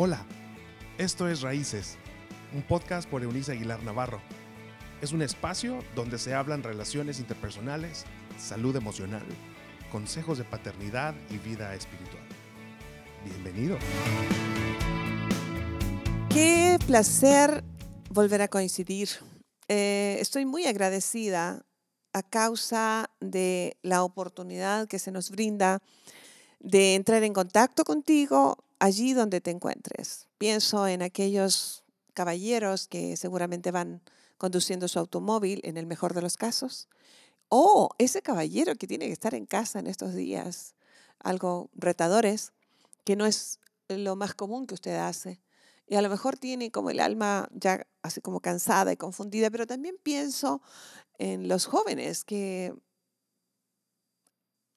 Hola, esto es Raíces, un podcast por Eunice Aguilar Navarro. Es un espacio donde se hablan relaciones interpersonales, salud emocional, consejos de paternidad y vida espiritual. Bienvenido. Qué placer volver a coincidir. Eh, estoy muy agradecida a causa de la oportunidad que se nos brinda de entrar en contacto contigo allí donde te encuentres. Pienso en aquellos caballeros que seguramente van conduciendo su automóvil en el mejor de los casos. O ese caballero que tiene que estar en casa en estos días, algo retadores, que no es lo más común que usted hace. Y a lo mejor tiene como el alma ya así como cansada y confundida, pero también pienso en los jóvenes que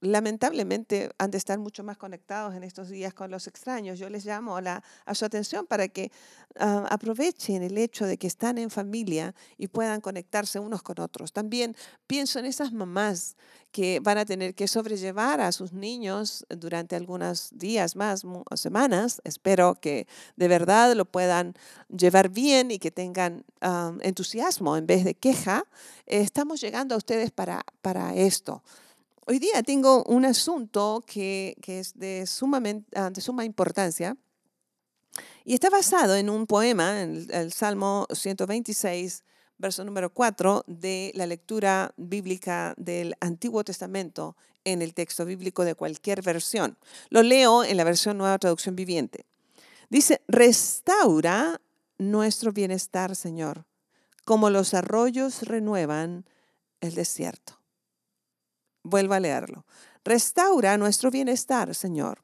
lamentablemente han de estar mucho más conectados en estos días con los extraños. Yo les llamo a, su atención para que ah, aprovechen el hecho de que están en familia y puedan conectarse unos con otros. También pienso en esas mamás que van a tener que sobrellevar a sus niños durante algunos días más, semanas. Espero que de verdad lo puedan llevar bien y que tengan ah, entusiasmo en vez de queja. estamos llegando a ustedes para, para esto. Hoy día tengo un asunto que, es ah, de suma importancia y está basado en un poema, en el, Salmo 126, verso número 4 de la lectura bíblica del Antiguo Testamento en el texto bíblico de cualquier versión. Lo leo en la versión Nueva Traducción Viviente. Dice, restaura nuestro bienestar, Señor, como los arroyos renuevan el desierto. Vuelvo a leerlo. Restaura nuestro bienestar, Señor,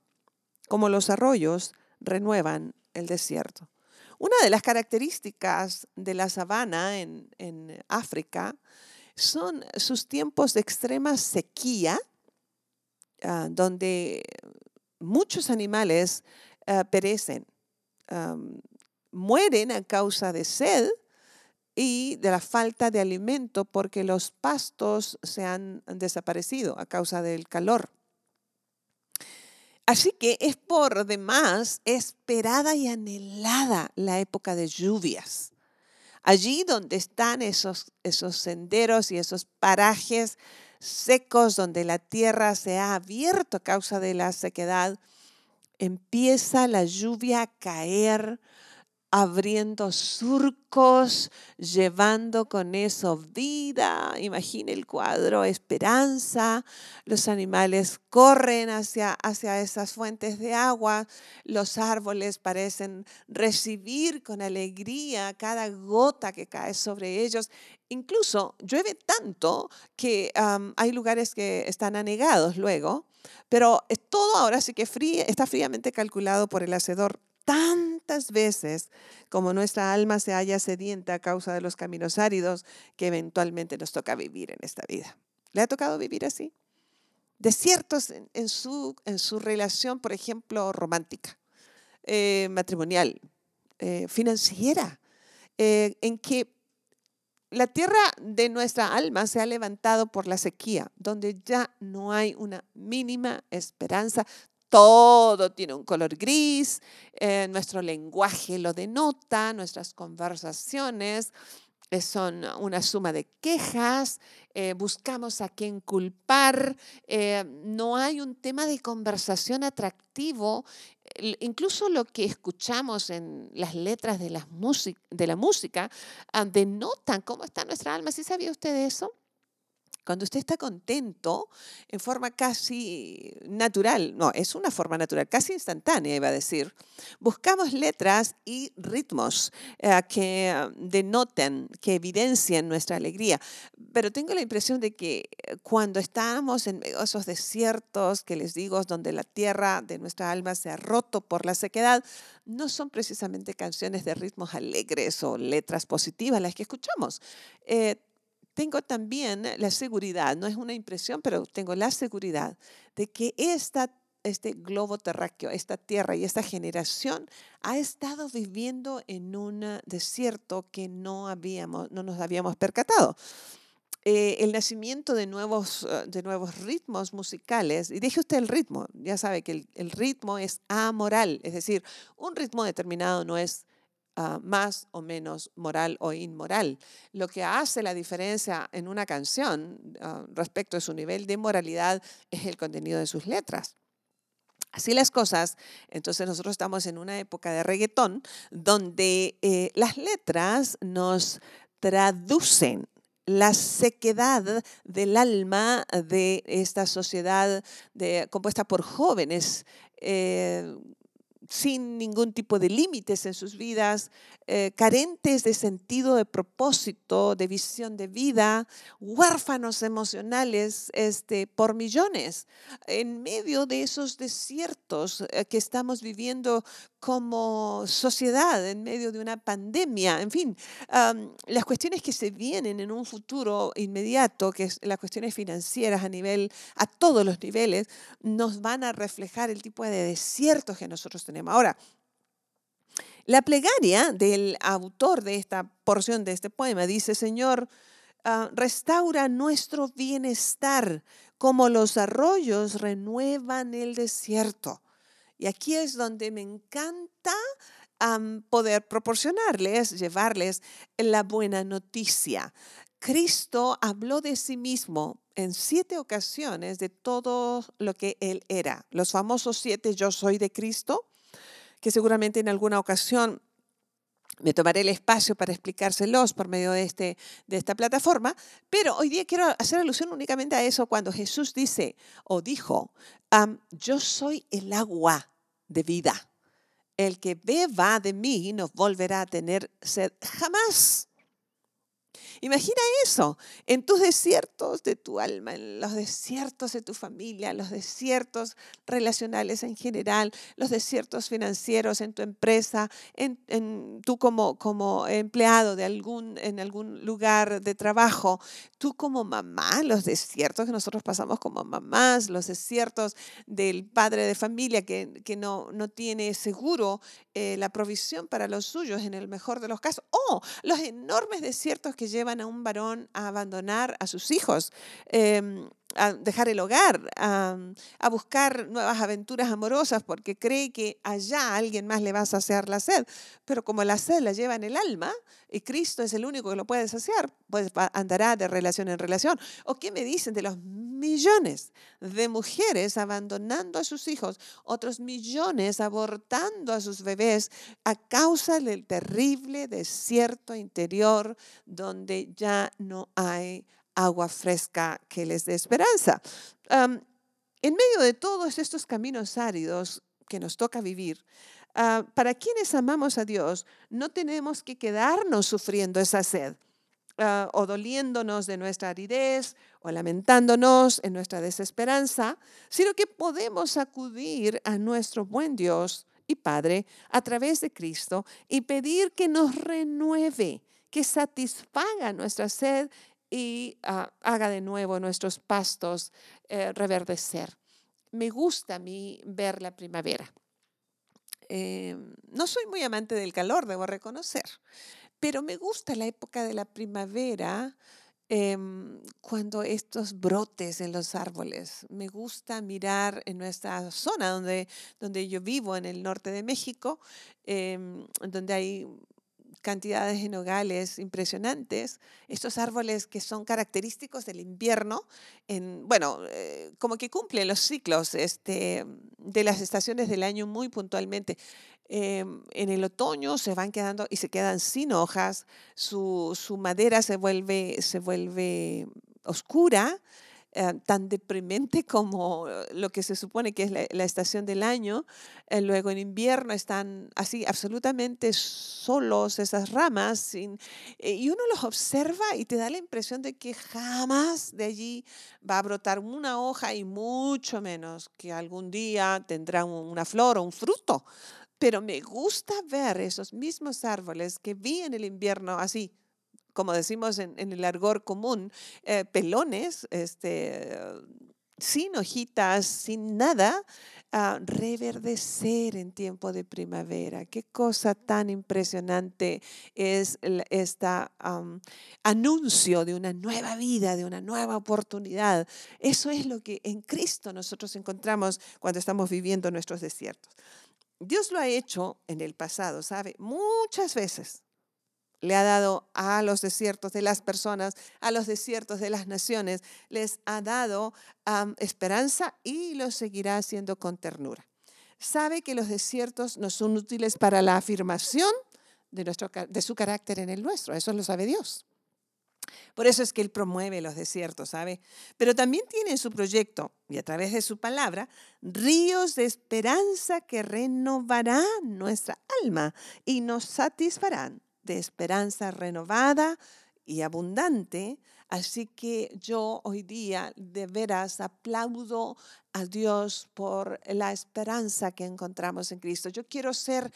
como los arroyos renuevan el desierto. Una de las características de la sabana en, África son sus tiempos de extrema sequía, ah, donde muchos animales ah, perecen, mueren a causa de sed y de la falta de alimento porque los pastos se han desaparecido a causa del calor. Así que es por demás esperada y anhelada la época de lluvias. Allí donde están esos, esos senderos y esos parajes secos donde la tierra se ha abierto a causa de la sequedad, empieza la lluvia a caer abriendo surcos, llevando con eso vida. Imagine el cuadro, esperanza. Los animales corren hacia, hacia esas fuentes de agua. Los árboles parecen recibir con alegría cada gota que cae sobre ellos. Incluso llueve tanto que hay lugares que están anegados luego, pero todo ahora sí que está fríamente calculado por el hacedor tantas veces como nuestra alma se halla sedienta a causa de los caminos áridos que eventualmente nos toca vivir en esta vida. ¿Le ha tocado vivir así? Desiertos en, su, en su relación, por ejemplo, romántica, eh, matrimonial, eh, financiera, eh, en que la tierra de nuestra alma se ha levantado por la sequía, donde ya no hay una mínima esperanza todo tiene un color gris, eh, nuestro lenguaje lo denota, nuestras conversaciones eh, son una suma de quejas, eh, buscamos a quién culpar, no hay un tema de conversación atractivo, incluso lo que escuchamos en las letras de, de la música ah, denotan cómo está nuestra alma. ¿Sí sabía usted eso? Cuando usted está contento en forma casi natural, no, es una forma natural, casi instantánea, iba a decir, buscamos letras y ritmos eh, que denoten, que evidencien nuestra alegría. Pero tengo la impresión de que eh, cuando estamos en esos desiertos que les digo, donde la tierra de nuestra alma se ha roto por la sequedad, no son precisamente canciones de ritmos alegres o letras positivas las que escuchamos. Eh, tengo también la seguridad, no es una impresión, pero tengo la seguridad de que este globo terráqueo, esta tierra y esta generación ha estado viviendo en un desierto que no, habíamos, no nos habíamos percatado. eh, el nacimiento de nuevos, eh, de nuevos ritmos musicales. Y deje usted el ritmo, ya sabe que el, ritmo es amoral, es decir, un ritmo determinado no es ah, más o menos moral o inmoral. Lo que hace la diferencia en una canción ah, respecto a su nivel de moralidad es el contenido de sus letras. Así las cosas, entonces nosotros estamos en una época de reggaetón donde eh, las letras nos traducen la sequedad del alma de esta sociedad compuesta por jóvenes eh, sin ningún tipo de límites en sus vidas, eh, carentes de sentido de propósito, de visión de vida, huérfanos emocionales este, por millones, en medio de esos desiertos eh, que estamos viviendo como sociedad, en medio de una pandemia, en fin, las cuestiones que se vienen en un futuro inmediato, que es las cuestiones financieras a nivel, a todos los niveles, nos van a reflejar el tipo de desiertos que nosotros tenemos. Ahora, la plegaria del autor de esta porción de este poema dice, Señor, ah, restaura nuestro bienestar como los arroyos renuevan el desierto. Y aquí es donde me encanta poder proporcionarles, llevarles la buena noticia. Cristo habló de sí mismo en siete ocasiones de todo lo que él era. Los famosos siete yo soy de Cristo, que seguramente en alguna ocasión me tomaré el espacio para explicárselos por medio de, este, de esta plataforma, pero hoy día quiero hacer alusión únicamente a eso cuando Jesús dice o dijo, yo soy el agua de vida. El que beba de mí no volverá a tener sed jamás. Imagina eso en tus desiertos de tu alma, en los desiertos de tu familia, los desiertos relacionales en general, los desiertos financieros en tu empresa, en, tú como, como empleado de algún, en algún lugar de trabajo, tú como mamá, los desiertos que nosotros pasamos como mamás, los desiertos del padre de familia que, no, no tiene seguro eh, la provisión para los suyos en el mejor de los casos, o los enormes desiertos que a un varón a abandonar a sus hijos, em, a dejar el hogar, a, buscar nuevas aventuras amorosas porque cree que allá alguien más le va a saciar la sed. Pero como la sed la lleva en el alma y Cristo es el único que lo puede saciar, pues andará de relación en relación. ¿O qué me dicen de los millones de mujeres abandonando a sus hijos, otros millones abortando a sus bebés a causa del terrible desierto interior donde ya no hay agua fresca que les dé esperanza. en medio de todos estos caminos áridos que nos toca vivir, ah, para quienes amamos a Dios, no tenemos que quedarnos sufriendo esa sed. Ah, o doliéndonos de nuestra aridez o lamentándonos en nuestra desesperanza, sino que podemos acudir a nuestro buen Dios y Padre a través de Cristo y pedir que nos renueve, que satisfaga nuestra sed y ah, haga de nuevo nuestros pastos eh, reverdecer. Me gusta a mí ver la primavera. Em, no soy muy amante del calor, debo reconocer, pero me gusta la época de la primavera em, cuando estos brotes en los árboles. Me gusta mirar en nuestra zona donde, donde yo vivo, en el norte de México, em, donde hay cantidades de nogales impresionantes, estos árboles que son característicos del invierno, en, bueno, eh, como que cumplen los ciclos este, de las estaciones del año muy puntualmente. Em, en el otoño se van quedando y se quedan sin hojas, su, su madera se vuelve, se vuelve oscura, eh, tan deprimente como lo que se supone que es la, estación del año. Eh, luego en invierno están así absolutamente solos esas ramas sin, eh, y uno los observa y te da la impresión de que jamás de allí va a brotar una hoja y mucho menos que algún día tendrá una flor o un fruto. Pero me gusta ver esos mismos árboles que vi en el invierno así, como decimos en, el argor común, eh, pelones, este, sin hojitas, sin nada, reverdecer en tiempo de primavera. Qué cosa tan impresionante es este anuncio de una nueva vida, de una nueva oportunidad. Eso es lo que en Cristo nosotros encontramos cuando estamos viviendo nuestros desiertos. Dios lo ha hecho en el pasado, ¿sabe? Muchas veces le ha dado a los desiertos de las personas, a los desiertos de las naciones, les ha dado esperanza y lo seguirá haciendo con ternura. Sabe que los desiertos no son útiles para la afirmación de, nuestro, de su carácter en el nuestro, eso lo sabe Dios. Por eso es que Él promueve los desiertos, ¿sabe? Pero también tiene en su proyecto y a través de su palabra ríos de esperanza que renovarán nuestra alma y nos satisfarán de esperanza renovada y abundante. Así que yo hoy día de veras aplaudo a Dios por la esperanza que encontramos en Cristo. Yo quiero ser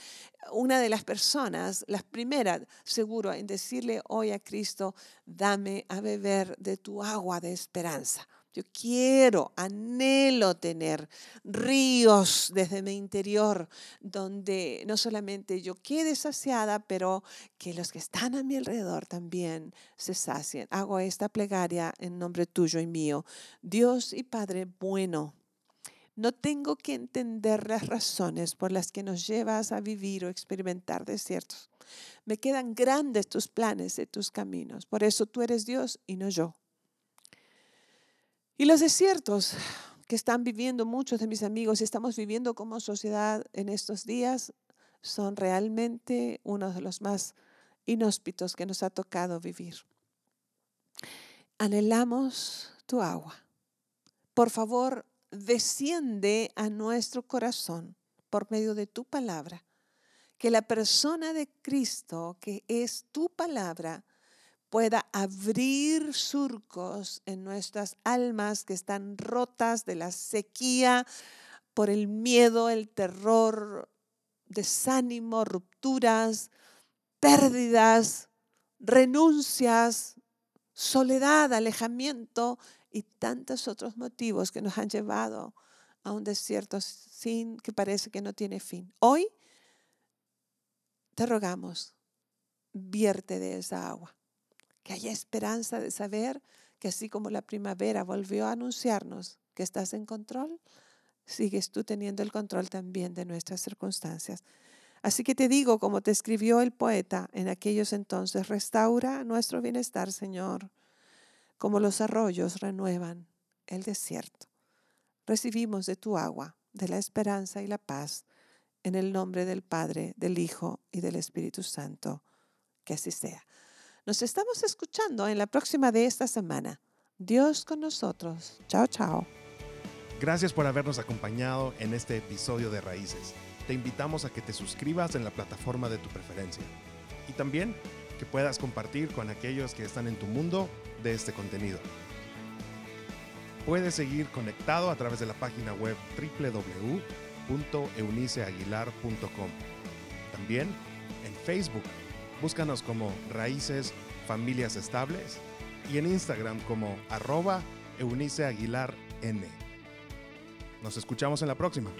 una de las personas, las primeras, seguro, en decirle hoy a Cristo, dame a beber de tu agua de esperanza. Yo quiero, anhelo tener ríos desde mi interior donde no solamente yo quede saciada, pero que los que están a mi alrededor también se sacien. Hago esta plegaria en nombre tuyo y mío. Dios y Padre bueno, no tengo que entender las razones por las que nos llevas a vivir o experimentar desiertos. Me quedan grandes tus planes y tus caminos. Por eso tú eres Dios y no yo. Y los desiertos que están viviendo muchos de mis amigos y estamos viviendo como sociedad en estos días son realmente uno de los más inhóspitos que nos ha tocado vivir. Anhelamos tu agua. Por favor, desciende a nuestro corazón por medio de tu palabra. Que la persona de Cristo, que es tu palabra, pueda abrir surcos en nuestras almas que están rotas de la sequía por el miedo, el terror, desánimo, rupturas, pérdidas, renuncias, soledad, alejamiento y tantos otros motivos que nos han llevado a un desierto sin que parece que no tiene fin. Hoy te rogamos, vierte de esa agua que haya esperanza de saber que así como la primavera volvió a anunciarnos que estás en control, sigues tú teniendo el control también de nuestras circunstancias. Así que te digo, como te escribió el poeta en aquellos entonces, restaura nuestro bienestar, Señor, como los arroyos renuevan el desierto. Recibimos de tu agua, de la esperanza y la paz, en el nombre del Padre, del Hijo y del Espíritu Santo. Que así sea. Nos estamos escuchando en la próxima de esta semana. Dios con nosotros. Chao, chao. Gracias por habernos acompañado en este episodio de Raíces. Te invitamos a que te suscribas en la plataforma de tu preferencia y también que puedas compartir con aquellos que están en tu mundo de este contenido. Puedes seguir conectado a través de la página web www.euniceaguilar.com. También en Facebook Búscanos como Raíces Familias Estables y en Instagram como arroba Eunice Aguilar N. Nos escuchamos en la próxima.